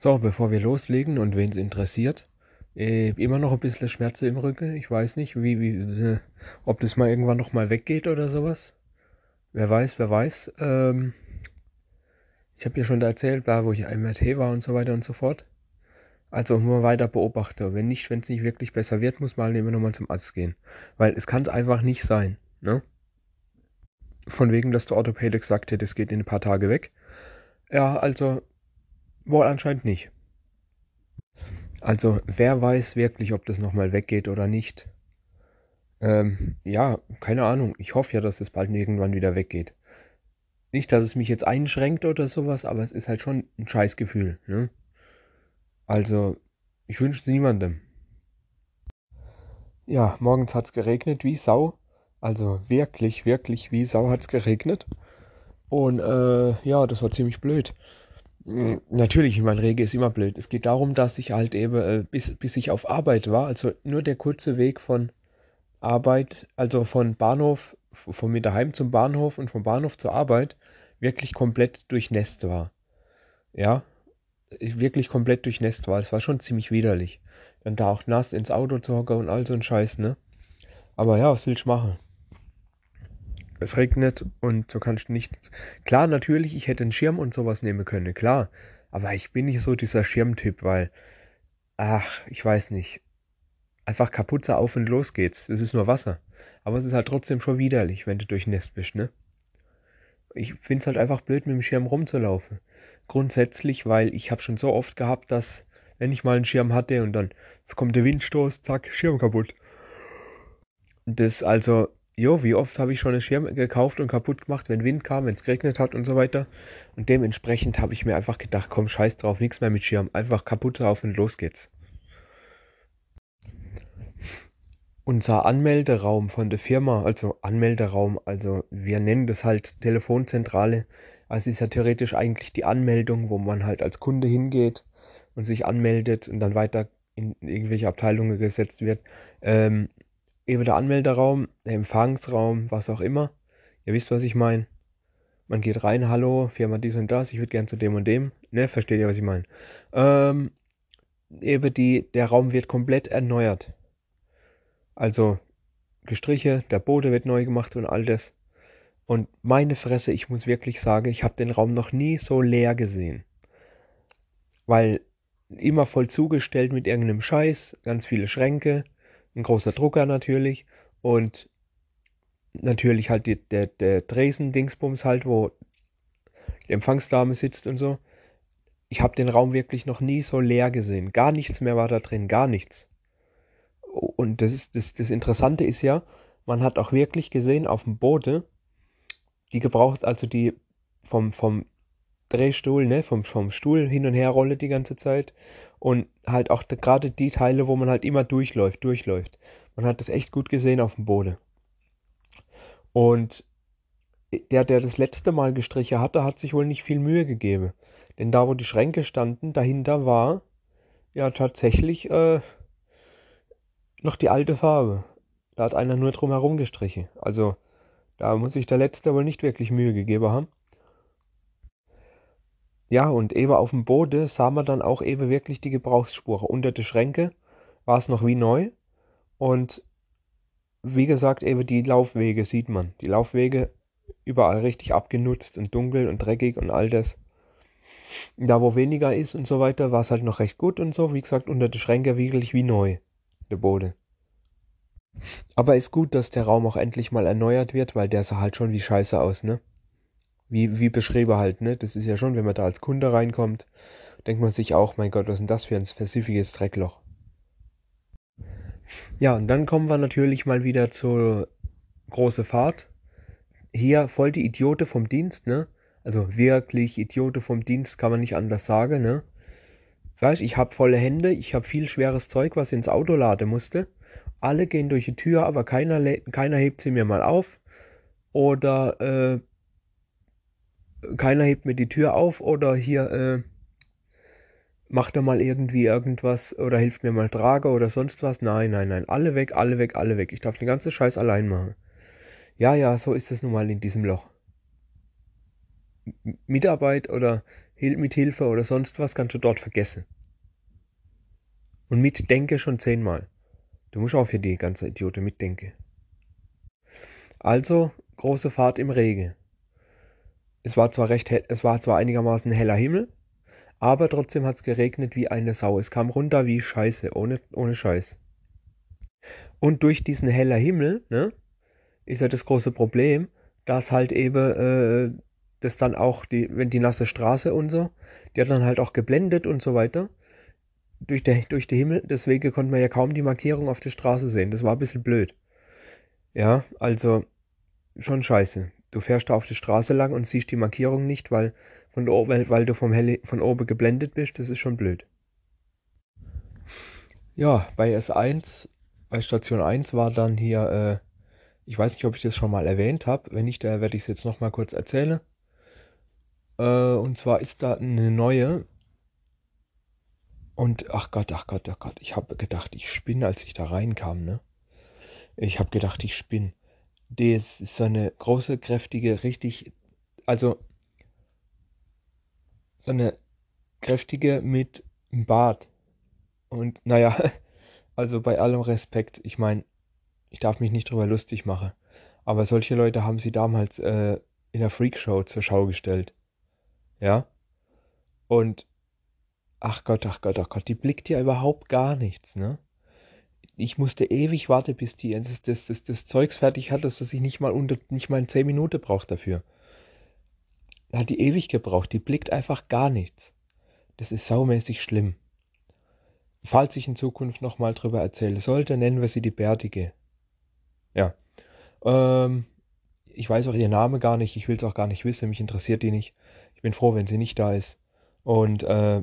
So, bevor wir loslegen und wen es interessiert, äh, immer noch ein bisschen Schmerzen im Rücken. Ich weiß nicht, wie, wie, äh, ob das mal irgendwann noch mal weggeht oder sowas. Wer weiß, wer weiß. Ähm, ich habe ja schon da erzählt, da wo ich MRT war und so weiter und so fort. Also nur weiter beobachten. Wenn nicht, wenn es nicht wirklich besser wird, muss man immer nochmal zum Arzt gehen. Weil es kann es einfach nicht sein. Ne? Von wegen, dass der Orthopäde gesagt hat, es geht in ein paar Tage weg. Ja, also Wohl anscheinend nicht. Also, wer weiß wirklich, ob das nochmal weggeht oder nicht. Ähm, ja, keine Ahnung. Ich hoffe ja, dass es bald irgendwann wieder weggeht. Nicht, dass es mich jetzt einschränkt oder sowas, aber es ist halt schon ein Scheißgefühl, ne? Also, ich wünsche es niemandem. Ja, morgens hat es geregnet wie Sau. Also wirklich, wirklich wie Sau hat es geregnet. Und äh, ja, das war ziemlich blöd. Hm, natürlich, ich meine, Rege ist immer blöd. Es geht darum, dass ich halt eben, äh, bis, bis ich auf Arbeit war, also nur der kurze Weg von Arbeit, also von Bahnhof, von mir daheim zum Bahnhof und vom Bahnhof zur Arbeit, wirklich komplett durchnässt war. Ja, wirklich komplett durchnässt war. Es war schon ziemlich widerlich. Dann da auch nass ins Auto zu hocken und all so ein Scheiß, ne? Aber ja, was will ich machen? Es regnet und du kannst nicht. Klar, natürlich, ich hätte einen Schirm und sowas nehmen können, klar. Aber ich bin nicht so dieser Schirmtyp, weil, ach, ich weiß nicht. Einfach Kapuze auf und los geht's. Es ist nur Wasser. Aber es ist halt trotzdem schon widerlich, wenn du durchnässt bist, ne? Ich find's halt einfach blöd, mit dem Schirm rumzulaufen. Grundsätzlich, weil ich habe schon so oft gehabt, dass, wenn ich mal einen Schirm hatte und dann kommt der Windstoß, zack, Schirm kaputt. Das also, Jo, wie oft habe ich schon einen Schirm gekauft und kaputt gemacht, wenn Wind kam, wenn es geregnet hat und so weiter. Und dementsprechend habe ich mir einfach gedacht, komm, scheiß drauf, nichts mehr mit Schirm. Einfach kaputt drauf und los geht's. Unser Anmelderaum von der Firma, also Anmelderaum, also wir nennen das halt Telefonzentrale. Also ist ja theoretisch eigentlich die Anmeldung, wo man halt als Kunde hingeht und sich anmeldet und dann weiter in irgendwelche Abteilungen gesetzt wird. Ähm, eben der Anmelderaum, der Empfangsraum, was auch immer. Ihr wisst, was ich meine. Man geht rein, hallo, Firma dies und das, ich würde gern zu dem und dem. Ne, versteht ihr, was ich meine? Ähm, eben die, der Raum wird komplett erneuert. Also Gestriche, der Boden wird neu gemacht und all das. Und meine Fresse, ich muss wirklich sagen, ich habe den Raum noch nie so leer gesehen. Weil immer voll zugestellt mit irgendeinem Scheiß, ganz viele Schränke, ein großer Drucker natürlich und natürlich halt die, der, der Dresen-Dingsbums halt, wo die Empfangsdame sitzt und so. Ich habe den Raum wirklich noch nie so leer gesehen. Gar nichts mehr war da drin, gar nichts. Und das, ist, das, das Interessante ist ja, man hat auch wirklich gesehen auf dem Boden, die gebraucht, also die vom, vom Drehstuhl, ne, vom, vom Stuhl hin und her rolle die ganze Zeit und halt auch gerade die Teile, wo man halt immer durchläuft, durchläuft. Man hat das echt gut gesehen auf dem Boden. Und der, der das letzte Mal gestrichen hatte, hat sich wohl nicht viel Mühe gegeben. Denn da, wo die Schränke standen, dahinter war ja tatsächlich äh, noch die alte Farbe. Da hat einer nur drum herum gestrichen. Also da muss sich der letzte wohl nicht wirklich Mühe gegeben haben. Ja, und eben auf dem Boden sah man dann auch eben wirklich die Gebrauchsspuren. Unter der Schränke war es noch wie neu. Und wie gesagt, eben die Laufwege sieht man. Die Laufwege überall richtig abgenutzt und dunkel und dreckig und all das. Da wo weniger ist und so weiter, war es halt noch recht gut und so. Wie gesagt, unter der Schränke wirklich wie neu, der Boden. Aber ist gut, dass der Raum auch endlich mal erneuert wird, weil der sah halt schon wie scheiße aus, ne? Wie, wie beschrieben halt, ne? Das ist ja schon, wenn man da als Kunde reinkommt, denkt man sich auch, mein Gott, was ist denn das für ein spezifisches Dreckloch? Ja, und dann kommen wir natürlich mal wieder zur große Fahrt. Hier voll die Idiote vom Dienst, ne? Also wirklich Idiote vom Dienst kann man nicht anders sagen, ne? Weißt, ich hab volle Hände, ich hab viel schweres Zeug, was ins Auto laden musste. Alle gehen durch die Tür, aber keiner, keiner hebt sie mir mal auf. Oder äh, keiner hebt mir die Tür auf oder hier äh, macht er mal irgendwie irgendwas oder hilft mir mal trage oder sonst was. Nein, nein, nein, alle weg, alle weg, alle weg. Ich darf den ganzen Scheiß allein machen. Ja, ja, so ist es nun mal in diesem Loch. Mitarbeit oder mit Hilfe oder sonst was kannst du dort vergessen. Und mitdenke schon zehnmal. Du musst auch für die ganze Idiote mitdenken. Also, große Fahrt im Regen. Es war zwar recht hell, es war zwar einigermaßen heller Himmel, aber trotzdem hat's geregnet wie eine Sau. Es kam runter wie Scheiße, ohne, ohne Scheiß. Und durch diesen heller Himmel, ne, ist ja das große Problem, dass halt eben äh, das dann auch, die, wenn die nasse Straße und so, die hat dann halt auch geblendet und so weiter. Durch, der, durch den Himmel, deswegen konnte man ja kaum die Markierung auf der Straße sehen. Das war ein bisschen blöd. Ja, also schon scheiße. Du fährst da auf der Straße lang und siehst die Markierung nicht, weil, von weil, weil du vom Helle, von oben geblendet bist. Das ist schon blöd. Ja, bei S1, bei Station 1 war dann hier, äh, ich weiß nicht, ob ich das schon mal erwähnt habe. Wenn nicht, da werde ich es jetzt nochmal kurz erzählen. Äh, und zwar ist da eine neue. Und ach Gott, ach Gott, ach Gott, ich habe gedacht, ich spinne, als ich da reinkam, ne? Ich habe gedacht, ich spinne. Das ist so eine große, kräftige, richtig, also so eine kräftige mit Bart. Und naja, also bei allem Respekt, ich meine, ich darf mich nicht drüber lustig machen, aber solche Leute haben sie damals äh, in der Freakshow zur Schau gestellt. Ja? Und ach Gott, ach Gott, ach Gott, die blickt ja überhaupt gar nichts, ne? Ich musste ewig warten, bis die das, das, das, das Zeugs fertig hat, dass ich nicht mal unter nicht mal 10 Minuten braucht dafür. Hat die ewig gebraucht, die blickt einfach gar nichts. Das ist saumäßig schlimm. Falls ich in Zukunft nochmal drüber erzählen sollte, nennen wir sie die Bärtige. Ja. Ähm, ich weiß auch ihr Name gar nicht, ich will es auch gar nicht wissen, mich interessiert die nicht. Ich bin froh, wenn sie nicht da ist. Und äh,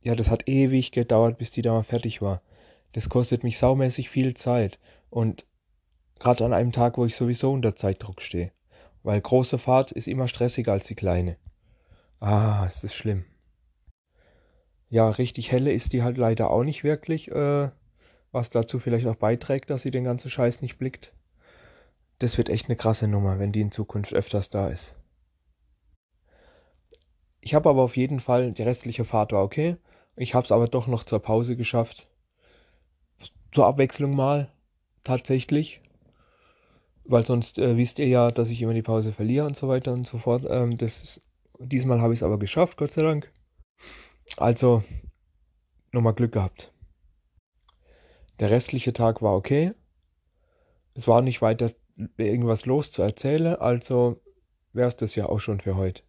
ja, das hat ewig gedauert, bis die da mal fertig war. Das kostet mich saumäßig viel Zeit. Und gerade an einem Tag, wo ich sowieso unter Zeitdruck stehe. Weil große Fahrt ist immer stressiger als die kleine. Ah, es ist schlimm. Ja, richtig helle ist die halt leider auch nicht wirklich, äh, was dazu vielleicht auch beiträgt, dass sie den ganzen Scheiß nicht blickt. Das wird echt eine krasse Nummer, wenn die in Zukunft öfters da ist. Ich habe aber auf jeden Fall, die restliche Fahrt war okay. Ich habe es aber doch noch zur Pause geschafft. Zur Abwechslung mal, tatsächlich. Weil sonst äh, wisst ihr ja, dass ich immer die Pause verliere und so weiter und so fort. Ähm, das ist, diesmal habe ich es aber geschafft, Gott sei Dank. Also, nochmal Glück gehabt. Der restliche Tag war okay. Es war nicht weiter irgendwas los zu erzählen, also wäre es das ja auch schon für heute.